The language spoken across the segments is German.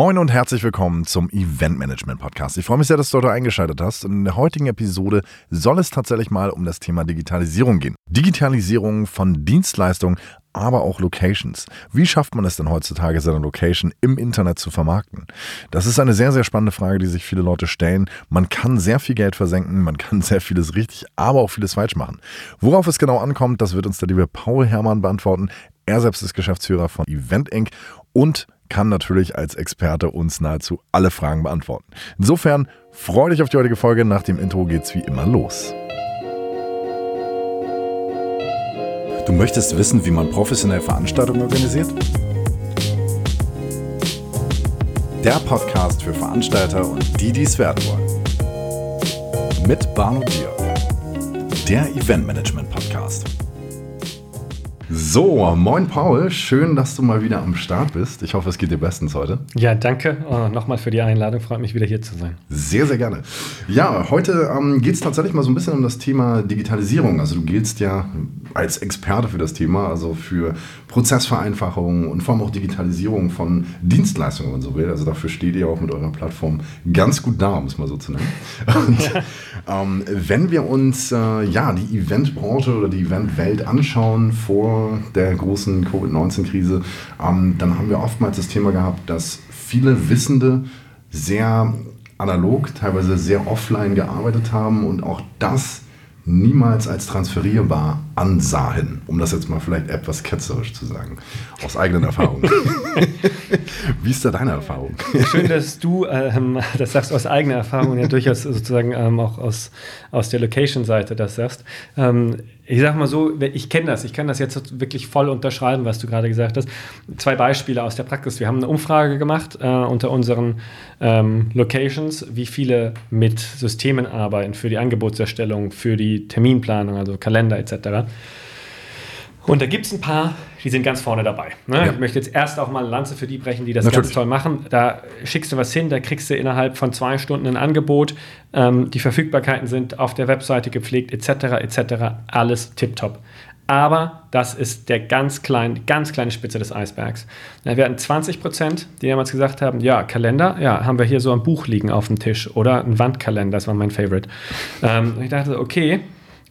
Moin und herzlich willkommen zum Event Management Podcast. Ich freue mich sehr, dass du heute eingeschaltet hast. In der heutigen Episode soll es tatsächlich mal um das Thema Digitalisierung gehen. Digitalisierung von Dienstleistungen, aber auch Locations. Wie schafft man es denn heutzutage, seine Location im Internet zu vermarkten? Das ist eine sehr, sehr spannende Frage, die sich viele Leute stellen. Man kann sehr viel Geld versenken, man kann sehr vieles richtig, aber auch vieles falsch machen. Worauf es genau ankommt, das wird uns der liebe Paul Herrmann beantworten. Er selbst ist Geschäftsführer von Event Inc. und kann natürlich als Experte uns nahezu alle Fragen beantworten. Insofern freue dich auf die heutige Folge. Nach dem Intro geht's wie immer los. Du möchtest wissen, wie man professionell Veranstaltungen organisiert? Der Podcast für Veranstalter und die, die es werden wollen. Mit Barno Bier. Der Eventmanagement Podcast. So, moin Paul, schön, dass du mal wieder am Start bist. Ich hoffe, es geht dir bestens heute. Ja, danke oh, nochmal für die Einladung. Freut mich wieder hier zu sein. Sehr, sehr gerne. Ja, heute ähm, geht es tatsächlich mal so ein bisschen um das Thema Digitalisierung. Also du giltst ja als Experte für das Thema, also für Prozessvereinfachung und vor allem auch Digitalisierung von Dienstleistungen, wenn man so will. Also dafür steht ihr auch mit eurer Plattform ganz gut da, um es mal so zu nennen. Und ähm, wenn wir uns äh, ja die Eventbranche oder die Eventwelt anschauen vor der großen Covid-19-Krise, ähm, dann haben wir oftmals das Thema gehabt, dass viele Wissende sehr analog, teilweise sehr offline gearbeitet haben und auch das niemals als transferierbar ansahen, um das jetzt mal vielleicht etwas ketzerisch zu sagen, aus eigenen Erfahrungen. Wie ist da deine Erfahrung? Schön, dass du ähm, das sagst aus eigener Erfahrung und ja durchaus sozusagen ähm, auch aus, aus der Location-Seite das sagst. Ähm, ich sag mal so, ich kenne das, ich kann das jetzt wirklich voll unterschreiben, was du gerade gesagt hast. Zwei Beispiele aus der Praxis. Wir haben eine Umfrage gemacht äh, unter unseren ähm, Locations, wie viele mit Systemen arbeiten für die Angebotserstellung, für die Terminplanung, also Kalender etc. Und da gibt es ein paar, die sind ganz vorne dabei. Ne? Ja. Ich möchte jetzt erst auch mal eine Lanze für die brechen, die das Natürlich. ganz toll machen. Da schickst du was hin, da kriegst du innerhalb von zwei Stunden ein Angebot. Ähm, die Verfügbarkeiten sind auf der Webseite gepflegt, etc. etc. Alles tipptopp. Aber das ist der ganz kleine, ganz kleine Spitze des Eisbergs. wir hatten 20 Prozent, die damals gesagt haben, ja, Kalender, ja, haben wir hier so ein Buch liegen auf dem Tisch oder ein Wandkalender, das war mein Favorite. Ähm, ich dachte, okay,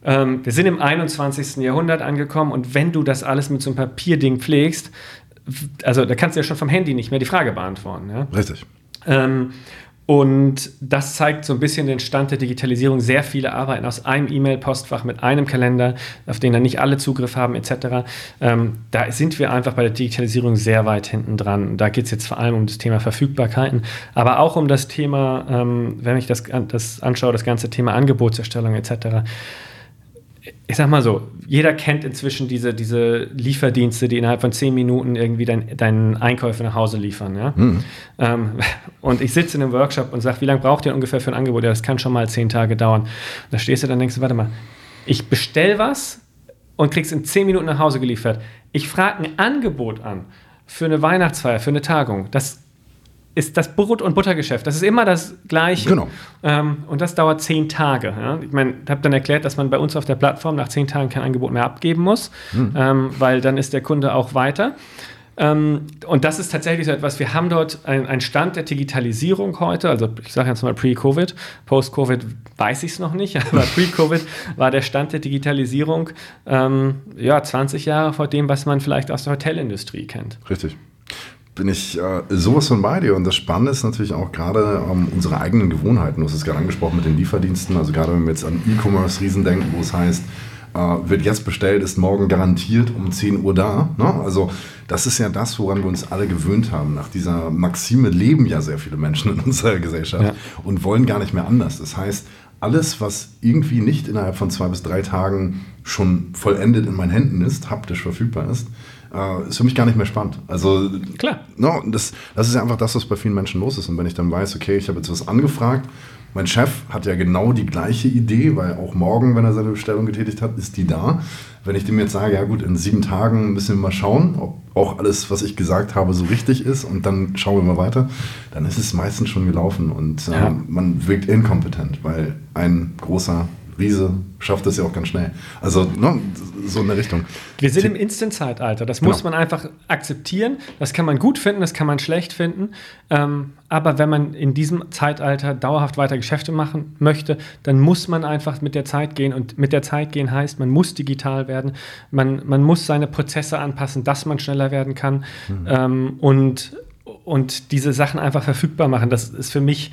ähm, wir sind im 21. Jahrhundert angekommen und wenn du das alles mit so einem Papierding pflegst, also da kannst du ja schon vom Handy nicht mehr die Frage beantworten. Ja? Richtig. Ähm, und das zeigt so ein bisschen den Stand der Digitalisierung. Sehr viele arbeiten aus einem E-Mail-Postfach mit einem Kalender, auf den dann nicht alle Zugriff haben, etc. Ähm, da sind wir einfach bei der Digitalisierung sehr weit hinten dran. Da geht es jetzt vor allem um das Thema Verfügbarkeiten, aber auch um das Thema, ähm, wenn ich das, das anschaue, das ganze Thema Angebotserstellung etc ich sag mal so, jeder kennt inzwischen diese, diese Lieferdienste, die innerhalb von zehn Minuten irgendwie dein, deinen Einkäufe nach Hause liefern. Ja? Mhm. Ähm, und ich sitze in einem Workshop und sage, wie lange braucht ihr ungefähr für ein Angebot? Ja, das kann schon mal zehn Tage dauern. Und da stehst du dann und denkst, warte mal, ich bestell was und krieg's in zehn Minuten nach Hause geliefert. Ich frage ein Angebot an für eine Weihnachtsfeier, für eine Tagung. Das ist das Brot- und Buttergeschäft. Das ist immer das Gleiche. Genau. Ähm, und das dauert zehn Tage. Ja? Ich meine, ich habe dann erklärt, dass man bei uns auf der Plattform nach zehn Tagen kein Angebot mehr abgeben muss, mhm. ähm, weil dann ist der Kunde auch weiter. Ähm, und das ist tatsächlich so etwas, wir haben dort einen Stand der Digitalisierung heute, also ich sage jetzt mal Pre-Covid, Post-Covid weiß ich es noch nicht, aber Pre-Covid war der Stand der Digitalisierung ähm, ja, 20 Jahre vor dem, was man vielleicht aus der Hotelindustrie kennt. Richtig bin ich äh, sowas von bei dir. Und das Spannende ist natürlich auch gerade ähm, unsere eigenen Gewohnheiten. Du hast es gerade angesprochen mit den Lieferdiensten. Also gerade wenn wir jetzt an E-Commerce-Riesen denken, wo es heißt, äh, wird jetzt bestellt, ist morgen garantiert um 10 Uhr da. Ne? Also das ist ja das, woran wir uns alle gewöhnt haben. Nach dieser Maxime leben ja sehr viele Menschen in unserer Gesellschaft ja. und wollen gar nicht mehr anders. Das heißt, alles, was irgendwie nicht innerhalb von zwei bis drei Tagen schon vollendet in meinen Händen ist, haptisch verfügbar ist, äh, ist für mich gar nicht mehr spannend. Also, klar. No, das, das ist ja einfach das, was bei vielen Menschen los ist. Und wenn ich dann weiß, okay, ich habe jetzt was angefragt, mein Chef hat ja genau die gleiche Idee, weil auch morgen, wenn er seine Bestellung getätigt hat, ist die da. Wenn ich dem jetzt sage, ja gut, in sieben Tagen müssen wir mal schauen, ob auch alles, was ich gesagt habe, so richtig ist und dann schauen wir mal weiter, dann ist es meistens schon gelaufen und äh, ja. man wirkt inkompetent, weil ein großer Riese schafft das ja auch ganz schnell. Also ne, so in der Richtung. Wir sind im Instant-Zeitalter. Das genau. muss man einfach akzeptieren. Das kann man gut finden, das kann man schlecht finden. Ähm, aber wenn man in diesem Zeitalter dauerhaft weiter Geschäfte machen möchte, dann muss man einfach mit der Zeit gehen. Und mit der Zeit gehen heißt, man muss digital werden. Man, man muss seine Prozesse anpassen, dass man schneller werden kann. Mhm. Ähm, und, und diese Sachen einfach verfügbar machen. Das ist für mich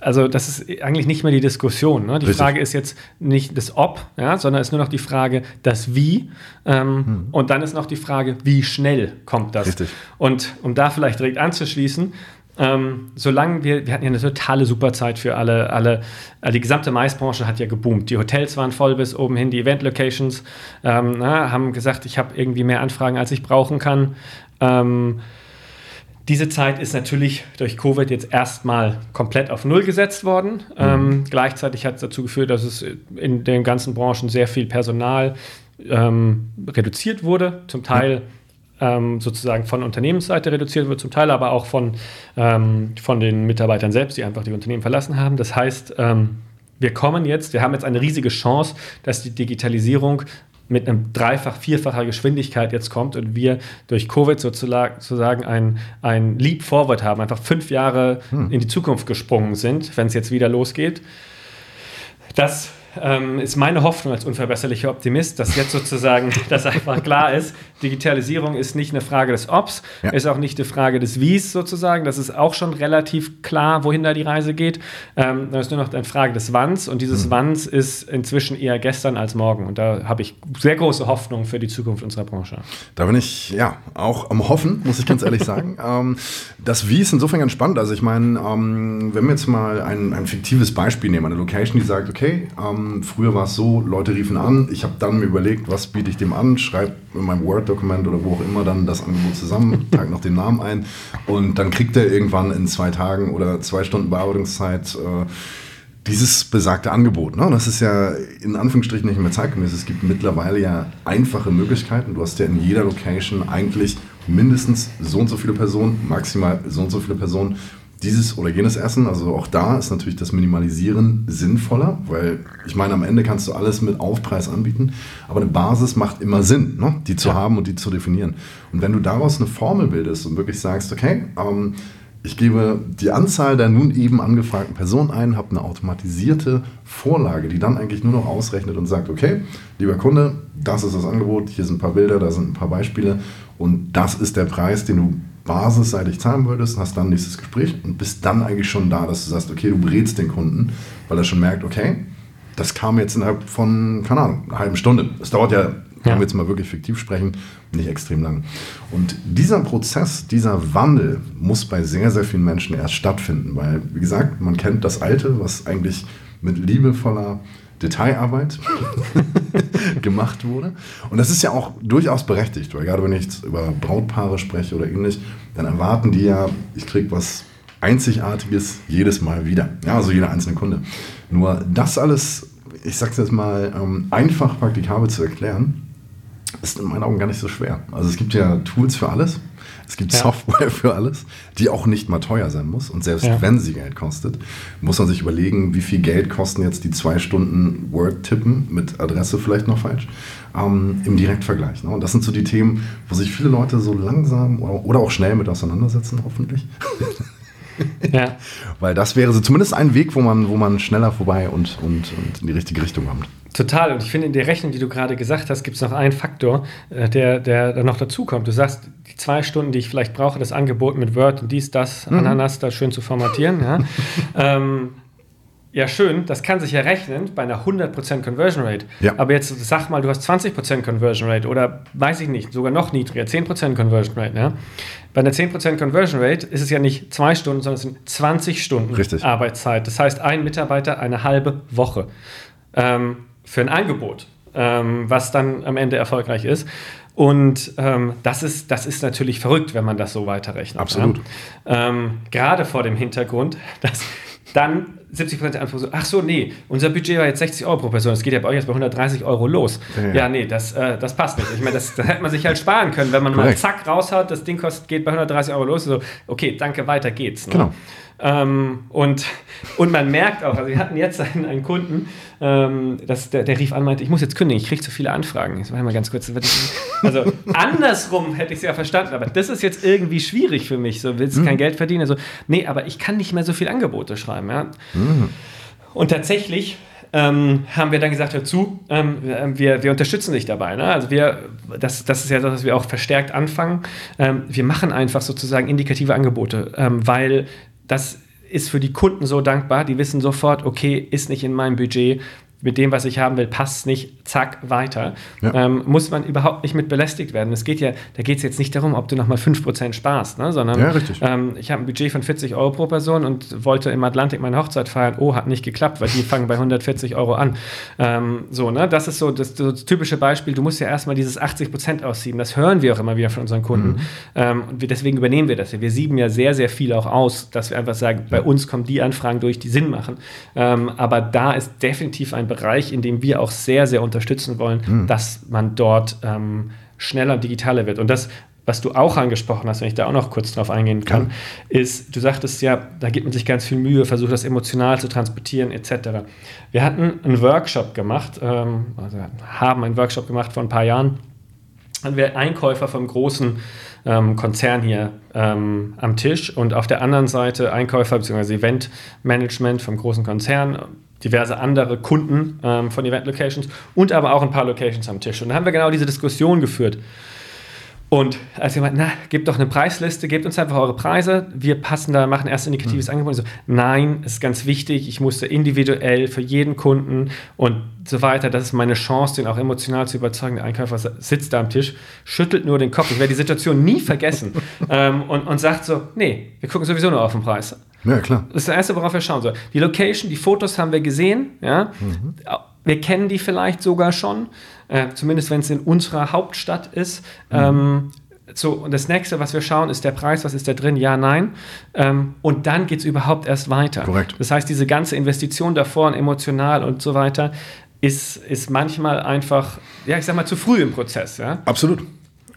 also das ist eigentlich nicht mehr die Diskussion. Ne? Die Richtig. Frage ist jetzt nicht das Ob, ja, sondern ist nur noch die Frage, das Wie. Ähm, hm. Und dann ist noch die Frage, wie schnell kommt das? Richtig. Und um da vielleicht direkt anzuschließen, ähm, solange wir, wir hatten ja eine totale Superzeit für alle, alle, äh, die gesamte Maisbranche hat ja geboomt. Die Hotels waren voll bis oben hin, die Event-Locations ähm, haben gesagt, ich habe irgendwie mehr Anfragen, als ich brauchen kann. Ähm, diese Zeit ist natürlich durch Covid jetzt erstmal komplett auf Null gesetzt worden. Mhm. Ähm, gleichzeitig hat es dazu geführt, dass es in den ganzen Branchen sehr viel Personal ähm, reduziert wurde, zum Teil ähm, sozusagen von Unternehmensseite reduziert wurde, zum Teil aber auch von, ähm, von den Mitarbeitern selbst, die einfach die Unternehmen verlassen haben. Das heißt, ähm, wir kommen jetzt, wir haben jetzt eine riesige Chance, dass die Digitalisierung mit einem dreifach, vierfacher Geschwindigkeit jetzt kommt und wir durch Covid sozusagen ein, ein Leap Forward haben, einfach fünf Jahre hm. in die Zukunft gesprungen sind, wenn es jetzt wieder losgeht. Das ähm, ist meine Hoffnung als unverbesserlicher Optimist, dass jetzt sozusagen das einfach klar ist. Digitalisierung ist nicht eine Frage des Obs, ja. ist auch nicht eine Frage des Wies sozusagen. Das ist auch schon relativ klar, wohin da die Reise geht. Ähm, das ist nur noch eine Frage des Wanns und dieses mhm. Wanns ist inzwischen eher gestern als morgen. Und da habe ich sehr große Hoffnung für die Zukunft unserer Branche. Da bin ich ja auch am Hoffen, muss ich ganz ehrlich sagen. ähm, das Wie ist insofern ganz spannend. Also ich meine, ähm, wenn wir jetzt mal ein, ein fiktives Beispiel nehmen, eine Location, die sagt, okay, ähm, ähm, früher war es so, Leute riefen an, ich habe dann mir überlegt, was biete ich dem an, schreibe in meinem Word-Dokument oder wo auch immer dann das Angebot zusammen, trage noch den Namen ein und dann kriegt er irgendwann in zwei Tagen oder zwei Stunden Bearbeitungszeit äh, dieses besagte Angebot. Ne? Das ist ja in Anführungsstrichen nicht mehr zeitgemäß. Es gibt mittlerweile ja einfache Möglichkeiten. Du hast ja in jeder Location eigentlich mindestens so und so viele Personen, maximal so und so viele Personen dieses oder jenes Essen. Also auch da ist natürlich das Minimalisieren sinnvoller, weil ich meine, am Ende kannst du alles mit Aufpreis anbieten, aber eine Basis macht immer Sinn, ne? die zu ja. haben und die zu definieren. Und wenn du daraus eine Formel bildest und wirklich sagst, okay, ähm, ich gebe die Anzahl der nun eben angefragten Personen ein, habe eine automatisierte Vorlage, die dann eigentlich nur noch ausrechnet und sagt, okay, lieber Kunde, das ist das Angebot, hier sind ein paar Bilder, da sind ein paar Beispiele und das ist der Preis, den du basisseitig zahlen würdest, hast dann nächstes Gespräch und bist dann eigentlich schon da, dass du sagst, okay, du berätst den Kunden, weil er schon merkt, okay, das kam jetzt innerhalb von, keine Ahnung, einer halben Stunde. Es dauert ja, ja. wenn wir jetzt mal wirklich fiktiv sprechen, nicht extrem lang. Und dieser Prozess, dieser Wandel muss bei sehr, sehr vielen Menschen erst stattfinden, weil, wie gesagt, man kennt das Alte, was eigentlich mit liebevoller Detailarbeit gemacht wurde. Und das ist ja auch durchaus berechtigt, weil gerade wenn ich jetzt über Brautpaare spreche oder ähnlich, dann erwarten die ja, ich kriege was Einzigartiges jedes Mal wieder. Ja, also jeder einzelne Kunde. Nur das alles, ich sag's jetzt mal, ähm, einfach praktikabel zu erklären, ist in meinen Augen gar nicht so schwer. Also es gibt ja Tools für alles. Es gibt ja. Software für alles, die auch nicht mal teuer sein muss. Und selbst ja. wenn sie Geld kostet, muss man sich überlegen, wie viel Geld kosten jetzt die zwei Stunden Word-Tippen mit Adresse vielleicht noch falsch ähm, im Direktvergleich. Ne? Und das sind so die Themen, wo sich viele Leute so langsam oder, oder auch schnell mit auseinandersetzen, hoffentlich. Ja. Weil das wäre so zumindest ein Weg, wo man, wo man schneller vorbei und, und, und in die richtige Richtung kommt. Total. Und ich finde, in der Rechnung, die du gerade gesagt hast, gibt es noch einen Faktor, äh, der, der da noch dazukommt. Du sagst, die zwei Stunden, die ich vielleicht brauche, das Angebot mit Word und dies, das, mhm. Ananas da schön zu formatieren. Ja. ähm, ja, schön, das kann sich ja rechnen bei einer 100% Conversion Rate. Ja. Aber jetzt sag mal, du hast 20% Conversion Rate oder weiß ich nicht, sogar noch niedriger, 10% Conversion Rate. Ja? Bei einer 10% Conversion Rate ist es ja nicht zwei Stunden, sondern es sind 20 Stunden Richtig. Arbeitszeit. Das heißt, ein Mitarbeiter eine halbe Woche ähm, für ein Angebot, ähm, was dann am Ende erfolgreich ist. Und ähm, das, ist, das ist natürlich verrückt, wenn man das so weiterrechnet. Absolut. Ja? Ähm, gerade vor dem Hintergrund, dass dann 70 Prozent der Antwort so, ach so, nee, unser Budget war jetzt 60 Euro pro Person, das geht ja bei euch jetzt bei 130 Euro los. Ja, ja nee, das, äh, das passt nicht. Ich meine, das, das hätte man sich halt sparen können, wenn man Korrekt. mal zack raushaut, das Ding kostet, geht bei 130 Euro los, so, okay, danke, weiter geht's. Ne? Genau. Ähm, und, und man merkt auch, also wir hatten jetzt einen, einen Kunden, ähm, das, der, der rief an meinte, ich muss jetzt kündigen, ich kriege zu viele Anfragen. Ich mal ganz kurz. Also andersrum hätte ich es ja verstanden, aber das ist jetzt irgendwie schwierig für mich. So, willst du mhm. kein Geld verdienen? Also, nee, aber ich kann nicht mehr so viele Angebote schreiben. Ja? Mhm. Und tatsächlich ähm, haben wir dann gesagt, hör zu, ähm, wir, wir unterstützen dich dabei. Ne? Also wir, das, das ist ja das, was wir auch verstärkt anfangen. Ähm, wir machen einfach sozusagen indikative Angebote, ähm, weil das ist für die Kunden so dankbar, die wissen sofort, okay, ist nicht in meinem Budget, mit dem, was ich haben will, passt nicht, zack, weiter. Ja. Ähm, muss man überhaupt nicht mit belästigt werden. Es geht ja, da geht es jetzt nicht darum, ob du nochmal 5% sparst, ne? sondern ja, ähm, ich habe ein Budget von 40 Euro pro Person und wollte im Atlantik meine Hochzeit feiern. Oh, hat nicht geklappt, weil die fangen bei 140 Euro an. Ähm, so, ne? Das ist so das, das, typische Beispiel. Du musst ja erstmal dieses 80% aussieben. Das hören wir auch immer wieder von unseren Kunden. Mhm. Ähm, und wir, deswegen übernehmen wir das ja. Wir sieben ja sehr, sehr viel auch aus, dass wir einfach sagen, bei uns kommen die Anfragen durch, die Sinn machen. Ähm, aber da ist definitiv ein Bereich, in dem wir auch sehr, sehr unterstützen wollen, mhm. dass man dort ähm, schneller und digitaler wird. Und das, was du auch angesprochen hast, wenn ich da auch noch kurz drauf eingehen kann, ja. ist, du sagtest ja, da gibt man sich ganz viel Mühe, versucht das emotional zu transportieren, etc. Wir hatten einen Workshop gemacht, ähm, also haben einen Workshop gemacht vor ein paar Jahren, hatten wir Einkäufer vom großen ähm, Konzern hier ähm, am Tisch und auf der anderen Seite Einkäufer bzw. Eventmanagement vom großen Konzern, diverse andere Kunden ähm, von Event Locations und aber auch ein paar Locations am Tisch. Und da haben wir genau diese Diskussion geführt. Und als jemand, na, gebt doch eine Preisliste, gebt uns einfach eure Preise, wir passen da, machen erst indikatives mhm. Angebot. so, nein, ist ganz wichtig, ich musste individuell für jeden Kunden und so weiter, das ist meine Chance, den auch emotional zu überzeugen. Der Einkäufer sitzt da am Tisch, schüttelt nur den Kopf, ich werde die Situation nie vergessen ähm, und, und sagt so, nee, wir gucken sowieso nur auf den Preis. Ja, klar. Das ist das Erste, worauf wir schauen sollen. Die Location, die Fotos haben wir gesehen, ja. Mhm. Wir kennen die vielleicht sogar schon, äh, zumindest wenn es in unserer Hauptstadt ist. Mhm. Ähm, so, und das nächste, was wir schauen, ist der Preis, was ist da drin? Ja, nein. Ähm, und dann geht es überhaupt erst weiter. Korrekt. Das heißt, diese ganze Investition davor und emotional und so weiter ist, ist manchmal einfach, ja, ich sag mal, zu früh im Prozess. Ja? Absolut.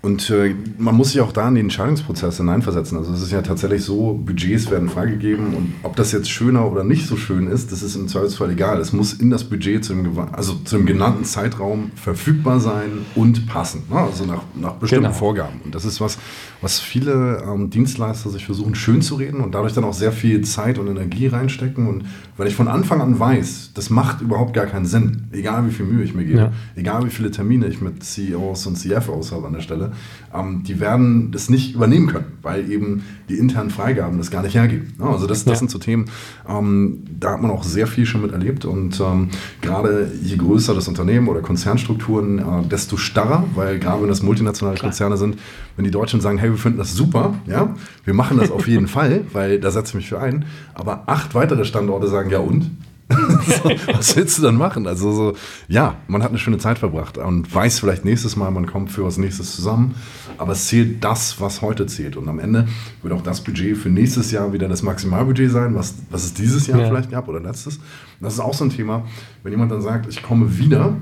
Und äh, man muss sich auch da in den Entscheidungsprozess hineinversetzen. Also es ist ja tatsächlich so, Budgets werden freigegeben und ob das jetzt schöner oder nicht so schön ist, das ist im Zweifelsfall egal. Es muss in das Budget zu dem, also zu dem genannten Zeitraum verfügbar sein und passen. Ne? Also nach, nach bestimmten genau. Vorgaben. Und das ist was, was viele ähm, Dienstleister sich versuchen schön zu reden und dadurch dann auch sehr viel Zeit und Energie reinstecken. Und wenn ich von Anfang an weiß, das macht überhaupt gar keinen Sinn, egal wie viel Mühe ich mir gebe, ja. egal wie viele Termine ich mit CEOs und CFOs habe an der Stelle, ähm, die werden das nicht übernehmen können, weil eben die internen Freigaben das gar nicht hergeben. Ja, also das, das ja. sind so Themen, ähm, da hat man auch sehr viel schon mit erlebt und ähm, gerade je größer das Unternehmen oder Konzernstrukturen, äh, desto starrer, weil gerade wenn das multinationale Klar. Konzerne sind, wenn die Deutschen sagen, hey, wir finden das super, ja, wir machen das auf jeden Fall, weil da setze ich mich für ein, aber acht weitere Standorte sagen, ja und? So, was willst du dann machen? Also so, ja, man hat eine schöne Zeit verbracht und weiß vielleicht nächstes Mal, man kommt für was nächstes zusammen, aber es zählt das, was heute zählt. Und am Ende wird auch das Budget für nächstes Jahr wieder das Maximalbudget sein, was, was es dieses Jahr ja. vielleicht gab oder letztes. Das ist auch so ein Thema, wenn jemand dann sagt, ich komme wieder,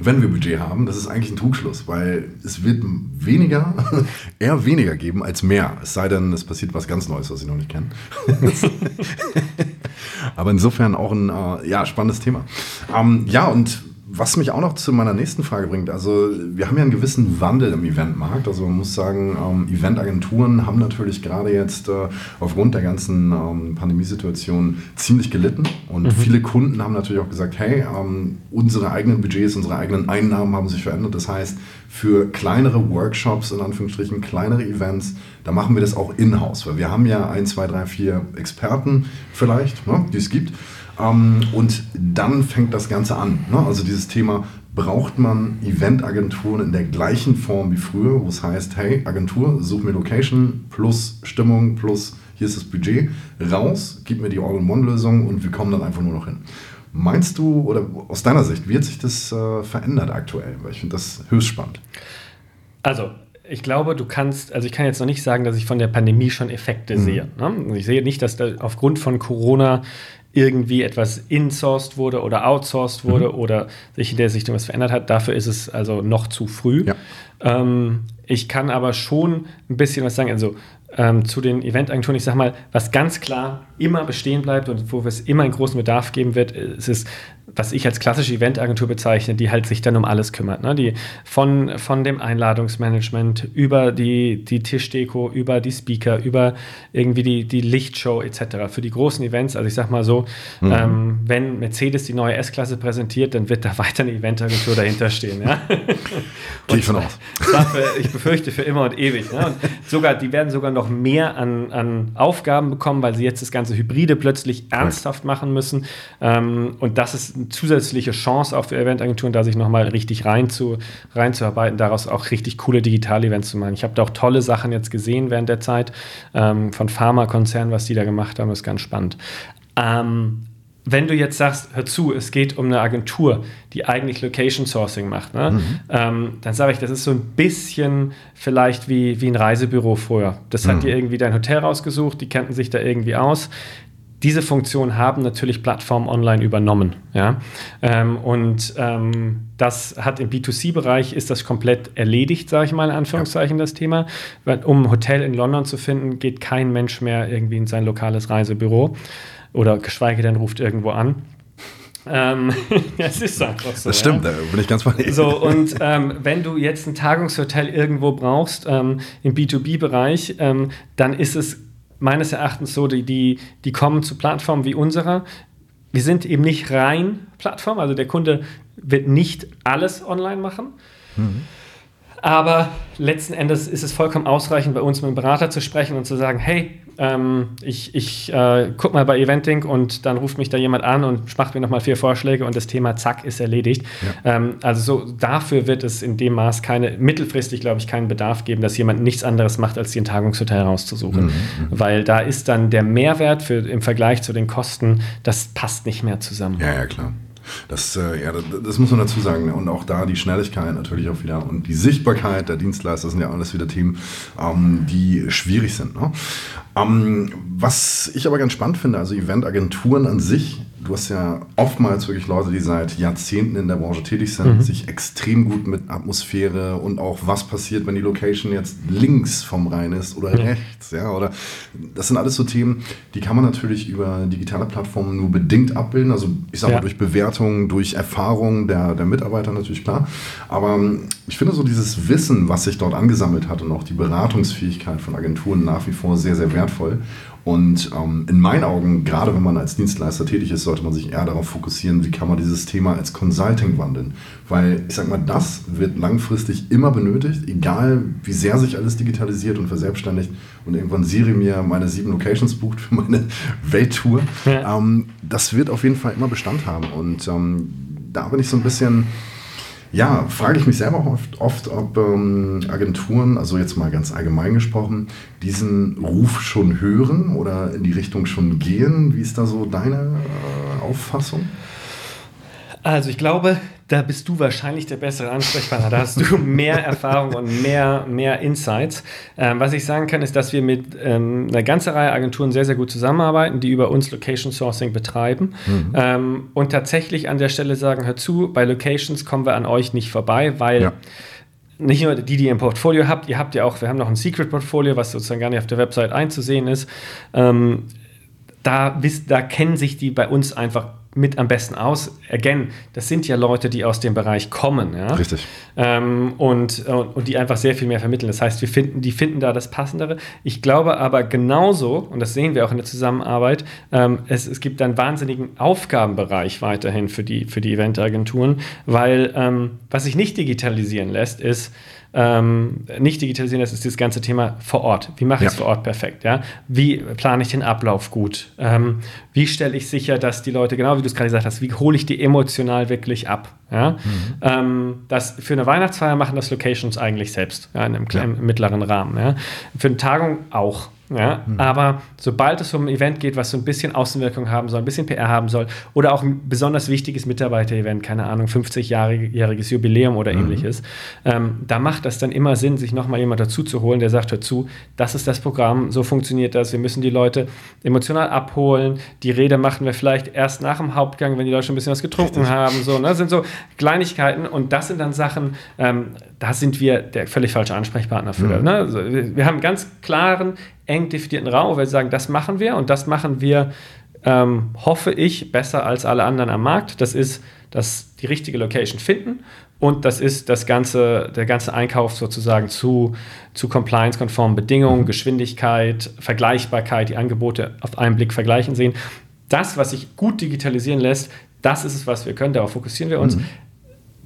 wenn wir Budget haben, das ist eigentlich ein Trugschluss, weil es wird weniger, eher weniger geben als mehr. Es sei denn, es passiert was ganz Neues, was ich noch nicht kenne. Aber insofern auch ein äh, ja, spannendes Thema. Ähm, ja, und was mich auch noch zu meiner nächsten Frage bringt, also wir haben ja einen gewissen Wandel im Eventmarkt. Also man muss sagen, ähm, Eventagenturen haben natürlich gerade jetzt äh, aufgrund der ganzen ähm, Pandemiesituation ziemlich gelitten. Und mhm. viele Kunden haben natürlich auch gesagt, hey, ähm, unsere eigenen Budgets, unsere eigenen Einnahmen haben sich verändert. Das heißt, für kleinere Workshops, in Anführungsstrichen, kleinere Events, da machen wir das auch in-house. Weil wir haben ja ein, zwei, drei, vier Experten vielleicht, ne, die es gibt. Ähm, und dann fängt das Ganze an. Ne? Also dieses Thema, braucht man Eventagenturen in der gleichen Form wie früher, wo es heißt, hey, Agentur, such mir Location plus Stimmung plus hier ist das Budget, raus, gib mir die All-in-One-Lösung und wir kommen dann einfach nur noch hin. Meinst du, oder aus deiner Sicht, wird sich das äh, verändert aktuell? Weil ich finde das höchst spannend. Also, ich glaube, du kannst, also ich kann jetzt noch nicht sagen, dass ich von der Pandemie schon Effekte mhm. sehe. Ne? Ich sehe nicht, dass da aufgrund von Corona irgendwie etwas insourced wurde oder outsourced wurde mhm. oder sich in der Sichtung was verändert hat. Dafür ist es also noch zu früh. Ja. Ähm, ich kann aber schon ein bisschen was sagen. Also ähm, zu den Eventagenturen, ich sage mal, was ganz klar immer bestehen bleibt und wo es immer einen großen Bedarf geben wird, ist es was ich als klassische Eventagentur bezeichne, die halt sich dann um alles kümmert. Ne? Die von, von dem Einladungsmanagement über die, die Tischdeko, über die Speaker, über irgendwie die, die Lichtshow etc. Für die großen Events, also ich sag mal so, mhm. ähm, wenn Mercedes die neue S-Klasse präsentiert, dann wird da weiter eine Eventagentur dahinter stehen. Ja? Gehe ich von aus. Für, ich befürchte für immer und ewig. Ne? Und sogar, die werden sogar noch mehr an, an Aufgaben bekommen, weil sie jetzt das ganze Hybride plötzlich ernsthaft machen müssen. Ähm, und das ist eine zusätzliche Chance auch für Eventagenturen, da sich nochmal richtig rein zu, reinzuarbeiten, daraus auch richtig coole Digital-Events zu machen. Ich habe da auch tolle Sachen jetzt gesehen während der Zeit ähm, von Pharmakonzernen, was die da gemacht haben, ist ganz spannend. Ähm, wenn du jetzt sagst, hör zu, es geht um eine Agentur, die eigentlich Location Sourcing macht, ne? mhm. ähm, dann sage ich, das ist so ein bisschen vielleicht wie, wie ein Reisebüro früher. Das mhm. hat dir irgendwie dein Hotel rausgesucht, die kannten sich da irgendwie aus diese Funktion haben natürlich Plattformen online übernommen. Ja? Ähm, und ähm, das hat im B2C-Bereich ist das komplett erledigt, sage ich mal in Anführungszeichen, ja. das Thema. Weil, um ein Hotel in London zu finden, geht kein Mensch mehr irgendwie in sein lokales Reisebüro oder geschweige denn ruft irgendwo an. Ähm, das ist einfach so. Das stimmt, ja. da bin ich ganz bei dir. So, und ähm, wenn du jetzt ein Tagungshotel irgendwo brauchst, ähm, im B2B-Bereich, ähm, dann ist es meines Erachtens so, die, die, die kommen zu Plattformen wie unserer. Wir sind eben nicht rein Plattform, also der Kunde wird nicht alles online machen. Mhm. Aber letzten Endes ist es vollkommen ausreichend, bei uns mit einem Berater zu sprechen und zu sagen, hey, ähm, ich, ich äh, guck mal bei Eventing und dann ruft mich da jemand an und macht mir nochmal vier Vorschläge und das Thema zack ist erledigt. Ja. Ähm, also so dafür wird es in dem Maß keine, mittelfristig glaube ich, keinen Bedarf geben, dass jemand nichts anderes macht, als den Tagungshotel rauszusuchen. Mhm, mhm. Weil da ist dann der Mehrwert für, im Vergleich zu den Kosten, das passt nicht mehr zusammen. Ja, ja, klar. Das, äh, ja, das, das, muss man dazu sagen. Und auch da die Schnelligkeit natürlich auch wieder und die Sichtbarkeit der Dienstleister sind ja alles wieder Themen, ähm, die schwierig sind. Ne? Ähm, was ich aber ganz spannend finde, also Eventagenturen an sich du hast ja oftmals wirklich Leute, die seit Jahrzehnten in der Branche tätig sind, mhm. sich extrem gut mit Atmosphäre und auch was passiert, wenn die Location jetzt links vom Rhein ist oder mhm. rechts, ja, oder das sind alles so Themen, die kann man natürlich über digitale Plattformen nur bedingt abbilden, also ich sag ja. mal durch Bewertungen, durch Erfahrungen der, der Mitarbeiter natürlich klar, aber ich finde so dieses Wissen, was sich dort angesammelt hat und auch die Beratungsfähigkeit von Agenturen nach wie vor sehr, sehr wertvoll und ähm, in meinen Augen, gerade wenn man als Dienstleister tätig ist, sollte man sich eher darauf fokussieren, wie kann man dieses Thema als Consulting wandeln. Weil ich sag mal, das wird langfristig immer benötigt, egal wie sehr sich alles digitalisiert und verselbstständigt und irgendwann Siri mir meine sieben Locations bucht für meine Welttour. Ja. Ähm, das wird auf jeden Fall immer Bestand haben. Und ähm, da bin ich so ein bisschen ja, frage ich mich selber oft, oft ob ähm, Agenturen, also jetzt mal ganz allgemein gesprochen, diesen Ruf schon hören oder in die Richtung schon gehen. Wie ist da so deine äh, Auffassung? Also ich glaube, da bist du wahrscheinlich der bessere Ansprechpartner. Da hast du mehr Erfahrung und mehr, mehr Insights. Ähm, was ich sagen kann, ist, dass wir mit ähm, einer ganzen Reihe Agenturen sehr, sehr gut zusammenarbeiten, die über uns Location Sourcing betreiben. Mhm. Ähm, und tatsächlich an der Stelle sagen, hör zu, bei Locations kommen wir an euch nicht vorbei, weil ja nicht nur die, die ihr im Portfolio habt, ihr habt ja auch, wir haben noch ein Secret-Portfolio, was sozusagen gar nicht auf der Website einzusehen ist. Ähm, da, wisst, da kennen sich die bei uns einfach mit am besten aus. Again, das sind ja Leute, die aus dem Bereich kommen. Ja? Richtig. Ähm, und, und die einfach sehr viel mehr vermitteln. Das heißt, wir finden, die finden da das Passendere. Ich glaube aber genauso, und das sehen wir auch in der Zusammenarbeit, ähm, es, es gibt einen wahnsinnigen Aufgabenbereich weiterhin für die, für die Eventagenturen, weil ähm, was sich nicht digitalisieren lässt, ist, ähm, nicht digitalisieren, das ist das ganze Thema vor Ort. Wie mache ich es vor Ort perfekt? Ja? Wie plane ich den Ablauf gut? Ähm, wie stelle ich sicher, dass die Leute, genau wie du es gerade gesagt hast, wie hole ich die emotional wirklich ab? Ja? Mhm. Ähm, das, für eine Weihnachtsfeier machen das Locations eigentlich selbst, ja, in einem kleinen, ja. mittleren Rahmen. Ja? Für eine Tagung auch. Ja, mhm. Aber sobald es um ein Event geht, was so ein bisschen Außenwirkung haben soll, ein bisschen PR haben soll oder auch ein besonders wichtiges Mitarbeiter-Event, keine Ahnung, 50-jähriges Jubiläum oder mhm. ähnliches, ähm, da macht das dann immer Sinn, sich nochmal jemand dazu zu holen, der sagt, hör zu, das ist das Programm, so funktioniert das, wir müssen die Leute emotional abholen, die Rede machen wir vielleicht erst nach dem Hauptgang, wenn die Leute schon ein bisschen was getrunken Richtig. haben, so, ne? das sind so Kleinigkeiten und das sind dann Sachen, ähm, da sind wir der völlig falsche Ansprechpartner für. Mhm. Ne? Also wir, wir haben einen ganz klaren, eng definierten Raum, wo wir sagen, das machen wir und das machen wir, ähm, hoffe ich, besser als alle anderen am Markt. Das ist das die richtige Location finden und das ist das ganze, der ganze Einkauf sozusagen zu, zu compliance-konformen Bedingungen, mhm. Geschwindigkeit, Vergleichbarkeit, die Angebote auf einen Blick vergleichen sehen. Das, was sich gut digitalisieren lässt, das ist es, was wir können, darauf fokussieren wir uns. Mhm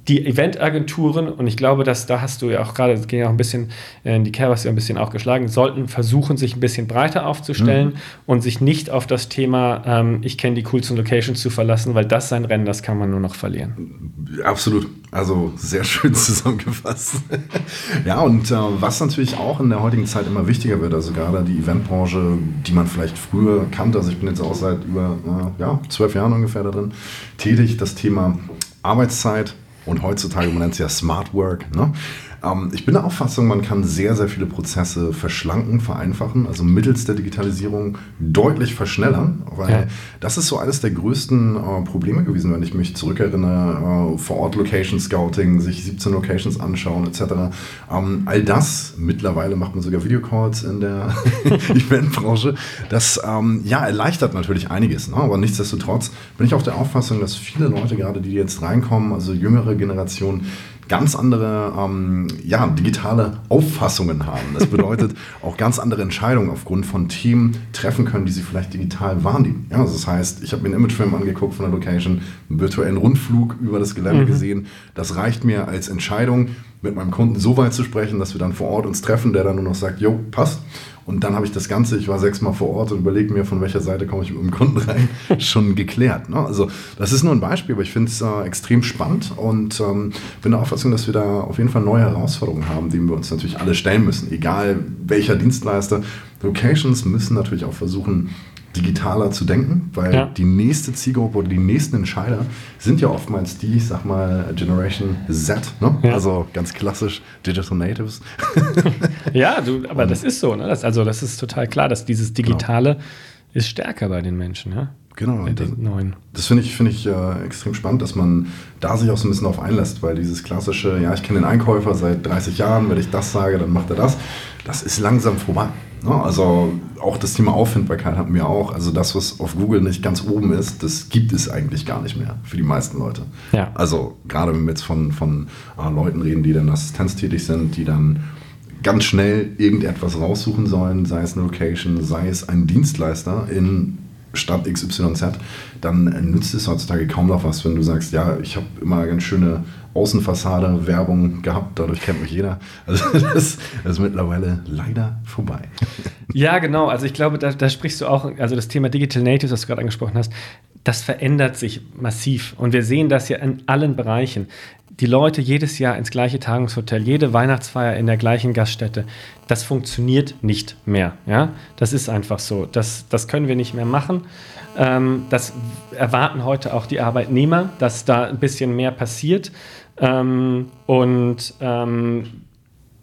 die Eventagenturen, und ich glaube, dass da hast du ja auch gerade, das ging ja auch ein bisschen in die Kerbe, hast ja ein bisschen auch geschlagen, sollten versuchen, sich ein bisschen breiter aufzustellen mhm. und sich nicht auf das Thema, ähm, ich kenne die coolsten Locations zu verlassen, weil das sein Rennen, das kann man nur noch verlieren. Absolut. Also sehr schön zusammengefasst. ja, und äh, was natürlich auch in der heutigen Zeit immer wichtiger wird, also gerade die Eventbranche, die man vielleicht früher kannte, also ich bin jetzt auch seit über äh, ja, zwölf Jahren ungefähr da drin tätig, das Thema Arbeitszeit, und heutzutage, man nennt es ja Smart Work. Ne? Ähm, ich bin der Auffassung, man kann sehr, sehr viele Prozesse verschlanken, vereinfachen, also mittels der Digitalisierung deutlich verschnellern, weil ja. das ist so eines der größten äh, Probleme gewesen, wenn ich mich zurückerinnere, äh, vor Ort Location Scouting, sich 17 Locations anschauen etc. Ähm, all das, mittlerweile macht man sogar Videocalls in der Eventbranche, das ähm, ja, erleichtert natürlich einiges, ne? aber nichtsdestotrotz bin ich auch der Auffassung, dass viele Leute gerade, die jetzt reinkommen, also jüngere Generationen, ganz andere ähm, ja, digitale Auffassungen haben. Das bedeutet auch ganz andere Entscheidungen aufgrund von Themen treffen können, die sie vielleicht digital wahrnehmen. Ja, also das heißt, ich habe mir einen Imagefilm angeguckt von der Location, einen virtuellen Rundflug über das Gelände mhm. gesehen. Das reicht mir als Entscheidung, mit meinem Kunden so weit zu sprechen, dass wir dann vor Ort uns treffen, der dann nur noch sagt, jo, passt. Und dann habe ich das Ganze, ich war sechsmal vor Ort und überlege mir, von welcher Seite komme ich mit dem Kunden rein, schon geklärt. Ne? Also das ist nur ein Beispiel, aber ich finde es äh, extrem spannend und ähm, bin der Auffassung, dass wir da auf jeden Fall neue Herausforderungen haben, denen wir uns natürlich alle stellen müssen, egal welcher Dienstleister. Locations müssen natürlich auch versuchen, digitaler zu denken, weil ja. die nächste Zielgruppe oder die nächsten Entscheider sind ja oftmals die, ich sag mal, Generation Z, ne? ja. also ganz klassisch Digital Natives. ja, du, aber Und, das ist so, ne? das, also das ist total klar, dass dieses genau. Digitale genau. ist stärker bei den Menschen, ja. Genau, das, das finde ich, find ich äh, extrem spannend, dass man da sich auch so ein bisschen auf einlässt, weil dieses klassische, ja, ich kenne den Einkäufer seit 30 Jahren, wenn ich das sage, dann macht er das, das ist langsam vorbei. Ne? Also auch das Thema Auffindbarkeit hatten wir auch. Also das, was auf Google nicht ganz oben ist, das gibt es eigentlich gar nicht mehr für die meisten Leute. Ja. Also gerade wenn wir jetzt von, von äh, Leuten reden, die dann assistenztätig sind, die dann ganz schnell irgendetwas raussuchen sollen, sei es eine Location, sei es ein Dienstleister in Stadt XYZ, dann nützt es heutzutage kaum noch was, wenn du sagst, ja, ich habe immer ganz schöne Außenfassade, Werbung gehabt, dadurch kennt mich jeder. Also das, das ist mittlerweile leider vorbei. Ja, genau. Also ich glaube, da, da sprichst du auch, also das Thema Digital Natives, was du gerade angesprochen hast, das verändert sich massiv. Und wir sehen das ja in allen Bereichen. Die Leute jedes Jahr ins gleiche Tagungshotel, jede Weihnachtsfeier in der gleichen Gaststätte, das funktioniert nicht mehr. Ja? Das ist einfach so. Das, das können wir nicht mehr machen. Ähm, das erwarten heute auch die Arbeitnehmer, dass da ein bisschen mehr passiert. Ähm, und ähm,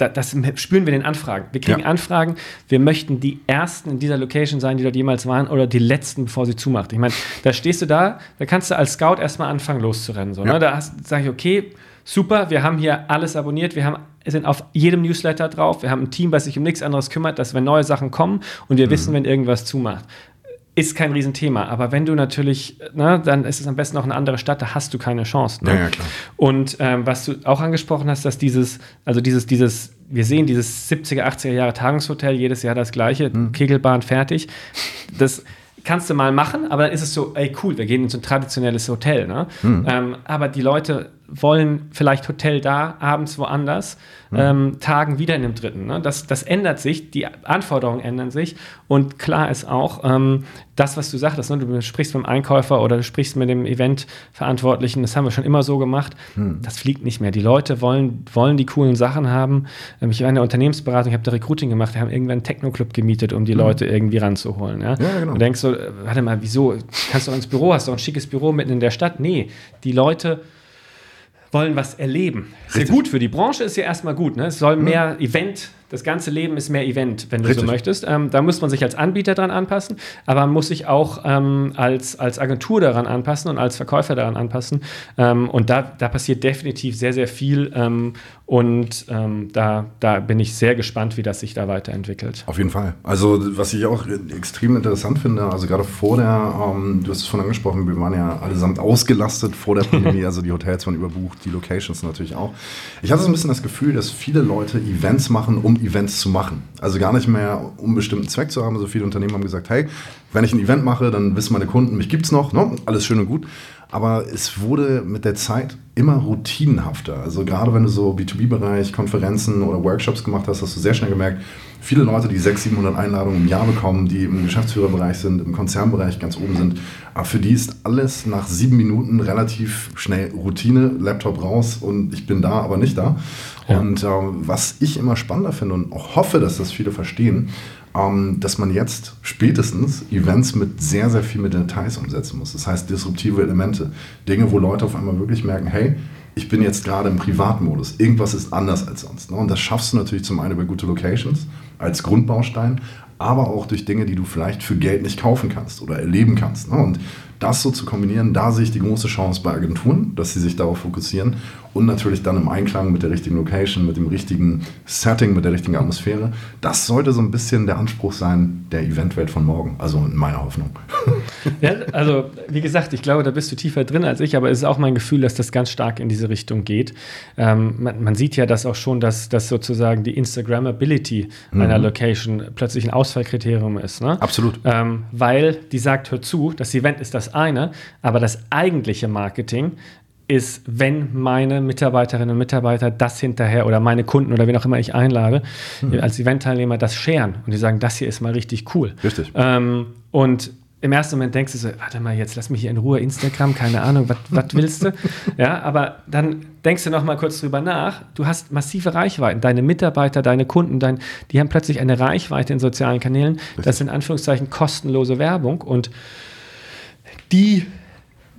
das spüren wir in den Anfragen. Wir kriegen ja. Anfragen, wir möchten die Ersten in dieser Location sein, die dort jemals waren, oder die Letzten, bevor sie zumacht. Ich meine, da stehst du da, da kannst du als Scout erstmal anfangen loszurennen. So, ne? ja. ne? Da sage ich, okay, super, wir haben hier alles abonniert, wir haben, sind auf jedem Newsletter drauf, wir haben ein Team, was sich um nichts anderes kümmert, dass wenn neue Sachen kommen und wir mhm. wissen, wenn irgendwas zumacht ist kein Riesenthema. Aber wenn du natürlich, ne, dann ist es am besten auch eine andere Stadt, da hast du keine Chance. Ne? Ja, ja, klar. Und ähm, was du auch angesprochen hast, dass dieses, also dieses, dieses, wir sehen dieses 70er, 80er Jahre Tagungshotel, jedes Jahr das gleiche, mhm. Kegelbahn fertig. Das kannst du mal machen, aber dann ist es so, ey cool, wir gehen in so ein traditionelles Hotel. Ne? Mhm. Ähm, aber die Leute wollen vielleicht Hotel da, abends woanders, mhm. ähm, tagen wieder in dem dritten. Ne? Das, das ändert sich, die Anforderungen ändern sich und klar ist auch, ähm, das, was du sagtest, ne? du sprichst mit dem Einkäufer oder du sprichst mit dem Eventverantwortlichen, das haben wir schon immer so gemacht, mhm. das fliegt nicht mehr. Die Leute wollen, wollen die coolen Sachen haben. Ähm, ich war in der Unternehmensberatung, ich habe da Recruiting gemacht, wir haben irgendwann einen Techno-Club gemietet, um die mhm. Leute irgendwie ranzuholen. Ja? ja genau. Du denkst so, äh, warte mal, wieso? Kannst du ins Büro, hast du ein schickes Büro mitten in der Stadt? Nee, die Leute wollen was erleben. Sehr gut für die Branche ist ja erstmal gut. Ne? Es soll mhm. mehr Event das ganze Leben ist mehr Event, wenn du Richtig. so möchtest. Ähm, da muss man sich als Anbieter daran anpassen, aber man muss sich auch ähm, als, als Agentur daran anpassen und als Verkäufer daran anpassen. Ähm, und da, da passiert definitiv sehr, sehr viel. Und ähm, da, da bin ich sehr gespannt, wie das sich da weiterentwickelt. Auf jeden Fall. Also, was ich auch extrem interessant finde, also gerade vor der, ähm, du hast es schon angesprochen, wir waren ja allesamt ausgelastet vor der Pandemie, also die Hotels waren überbucht, die Locations natürlich auch. Ich hatte so ein bisschen das Gefühl, dass viele Leute Events machen, um Events zu machen. Also gar nicht mehr, um bestimmten Zweck zu haben. Also viele Unternehmen haben gesagt, hey, wenn ich ein Event mache, dann wissen meine Kunden, mich gibt es noch, ne? alles schön und gut. Aber es wurde mit der Zeit immer routinenhafter. Also gerade wenn du so B2B-Bereich, Konferenzen oder Workshops gemacht hast, hast du sehr schnell gemerkt, viele Leute, die 600, 700 Einladungen im Jahr bekommen, die im Geschäftsführerbereich sind, im Konzernbereich ganz oben sind, aber für die ist alles nach sieben Minuten relativ schnell Routine, Laptop raus und ich bin da, aber nicht da. Ja. Und äh, was ich immer spannender finde und auch hoffe, dass das viele verstehen, dass man jetzt spätestens Events mit sehr, sehr viel mit Details umsetzen muss. Das heißt, disruptive Elemente. Dinge, wo Leute auf einmal wirklich merken, hey, ich bin jetzt gerade im Privatmodus. Irgendwas ist anders als sonst. Ne? Und das schaffst du natürlich zum einen über gute Locations als Grundbaustein, aber auch durch Dinge, die du vielleicht für Geld nicht kaufen kannst oder erleben kannst. Ne? Und das so zu kombinieren, da sehe ich die große Chance bei Agenturen, dass sie sich darauf fokussieren und natürlich dann im Einklang mit der richtigen Location, mit dem richtigen Setting, mit der richtigen Atmosphäre. Das sollte so ein bisschen der Anspruch sein der Eventwelt von morgen, also in meiner Hoffnung. Ja, also wie gesagt, ich glaube, da bist du tiefer drin als ich, aber es ist auch mein Gefühl, dass das ganz stark in diese Richtung geht. Ähm, man, man, sieht ja das auch schon, dass, dass sozusagen die Instagrammability mhm. einer Location plötzlich ein Ausfallkriterium ist. Ne? Absolut. Ähm, weil die sagt, hör zu, das Event ist das eine, aber das eigentliche Marketing ist, wenn meine Mitarbeiterinnen und Mitarbeiter das hinterher oder meine Kunden oder wen auch immer ich einlade, mhm. als Eventteilnehmer das scheren und die sagen, das hier ist mal richtig cool. Richtig. Ähm, und im ersten Moment denkst du so, warte mal, jetzt lass mich hier in Ruhe, Instagram, keine Ahnung, was willst du? Ja, aber dann denkst du noch mal kurz drüber nach. Du hast massive Reichweiten. Deine Mitarbeiter, deine Kunden, dein, die haben plötzlich eine Reichweite in sozialen Kanälen. Richtig. Das ist in Anführungszeichen kostenlose Werbung und die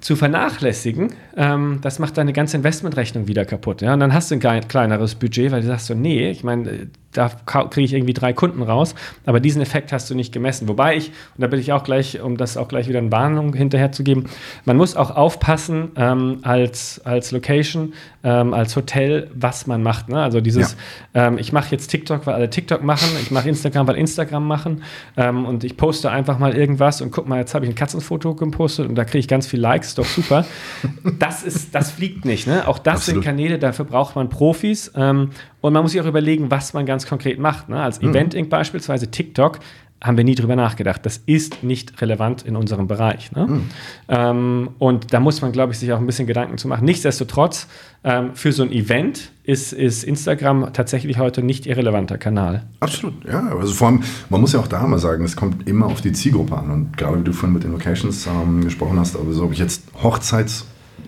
zu vernachlässigen, ähm, das macht deine ganze Investmentrechnung wieder kaputt. Ja? Und dann hast du ein kleineres Budget, weil du sagst so, nee, ich meine, da kriege ich irgendwie drei Kunden raus, aber diesen Effekt hast du nicht gemessen. Wobei ich, und da bin ich auch gleich, um das auch gleich wieder eine Warnung hinterherzugeben, man muss auch aufpassen ähm, als, als Location, ähm, als Hotel, was man macht. Ne? Also dieses, ja. ähm, ich mache jetzt TikTok, weil alle TikTok machen, ich mache Instagram, weil Instagram machen ähm, und ich poste einfach mal irgendwas und guck mal, jetzt habe ich ein Katzenfoto gepostet und da kriege ich ganz viel Likes, doch super. das ist, das fliegt nicht. Ne? Auch das Absolut. sind Kanäle, dafür braucht man Profis ähm, und man muss sich auch überlegen, was man ganz konkret macht. Ne? Als mhm. Event Inc. beispielsweise TikTok haben wir nie drüber nachgedacht. Das ist nicht relevant in unserem Bereich. Ne? Mhm. Ähm, und da muss man, glaube ich, sich auch ein bisschen Gedanken zu machen. Nichtsdestotrotz, ähm, für so ein Event ist, ist Instagram tatsächlich heute nicht irrelevanter Kanal. Absolut, ja. Also vor allem, man muss ja auch da mal sagen, es kommt immer auf die Zielgruppe an. Und gerade wie du vorhin mit den Locations ähm, gesprochen hast, also ob ich jetzt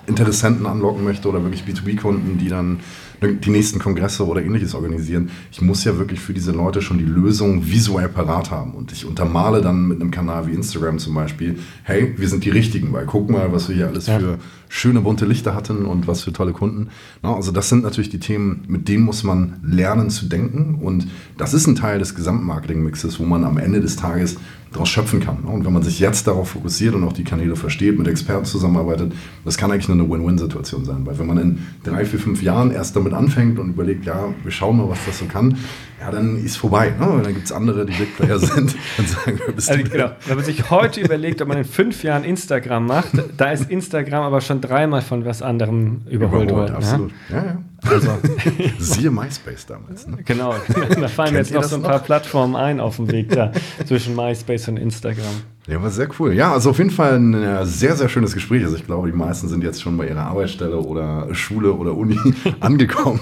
Hochzeitsinteressenten anlocken möchte oder wirklich B2B-Kunden, die dann die nächsten Kongresse oder ähnliches organisieren. Ich muss ja wirklich für diese Leute schon die Lösung visuell parat haben. Und ich untermale dann mit einem Kanal wie Instagram zum Beispiel, hey, wir sind die Richtigen, weil guck mal, was wir hier alles ja. für schöne bunte Lichter hatten und was für tolle Kunden. also das sind natürlich die Themen, mit denen muss man lernen zu denken. Und das ist ein Teil des Gesamtmarketing-Mixes, wo man am Ende des Tages daraus schöpfen kann. Und wenn man sich jetzt darauf fokussiert und auch die Kanäle versteht, mit Experten zusammenarbeitet, das kann eigentlich nur eine Win-Win-Situation sein. Weil wenn man in drei, vier, fünf Jahren erst damit anfängt und überlegt, ja, wir schauen mal, was das so kann, ja, dann ist vorbei. Ne? Dann gibt es andere, die Big Player sind und sagen, wer bist also, du genau. Wenn man sich heute überlegt, ob man in fünf Jahren Instagram macht, da ist Instagram aber schon dreimal von was anderem überholt, überholt worden. Absolut. Ja, ja. Also, siehe MySpace damals. Ne? Genau, da fallen jetzt noch so ein paar? Plattformen ein auf dem Weg da zwischen MySpace und Instagram. Ja, war sehr cool. Ja, also auf jeden Fall ein äh, sehr, sehr schönes Gespräch. Also ich glaube, die meisten sind jetzt schon bei ihrer Arbeitsstelle oder Schule oder Uni angekommen.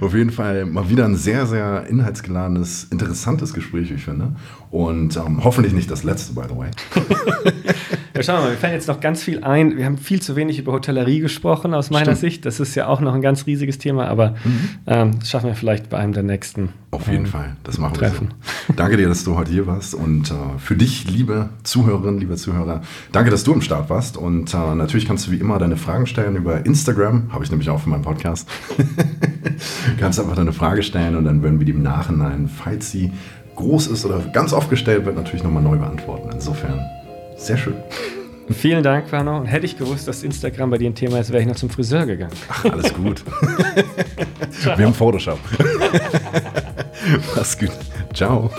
auf jeden Fall mal wieder ein sehr, sehr inhaltsgeladenes, interessantes Gespräch, wie ich finde. Und ähm, hoffentlich nicht das letzte, by the way. ja, schauen wir mal, wir fallen jetzt noch ganz viel ein. Wir haben viel zu wenig über Hotellerie gesprochen, aus meiner Stimmt. Sicht. Das ist ja auch noch ein ganz riesiges Thema, aber mhm. ähm, das schaffen wir vielleicht bei einem der nächsten. Auf jeden ähm, Fall, das machen Treffen. wir. So. Danke dir, dass du heute hier warst. Und äh, für dich, liebe liebe Zuhörerinnen, liebe Zuhörer, danke, dass du im Start warst. Und äh, natürlich kannst du wie immer deine Fragen stellen über Instagram, habe ich nämlich auch für meinen Podcast. kannst einfach deine Frage stellen und dann werden wir die im Nachhinein, falls sie groß ist oder ganz oft gestellt wird, natürlich nochmal neu beantworten. Insofern, sehr schön. Vielen Dank, Werner. Und hätte ich gewusst, dass Instagram bei dir ein Thema ist, wäre ich noch zum Friseur gegangen. Ach, alles gut. wir haben Photoshop. Mach's gut. Ciao.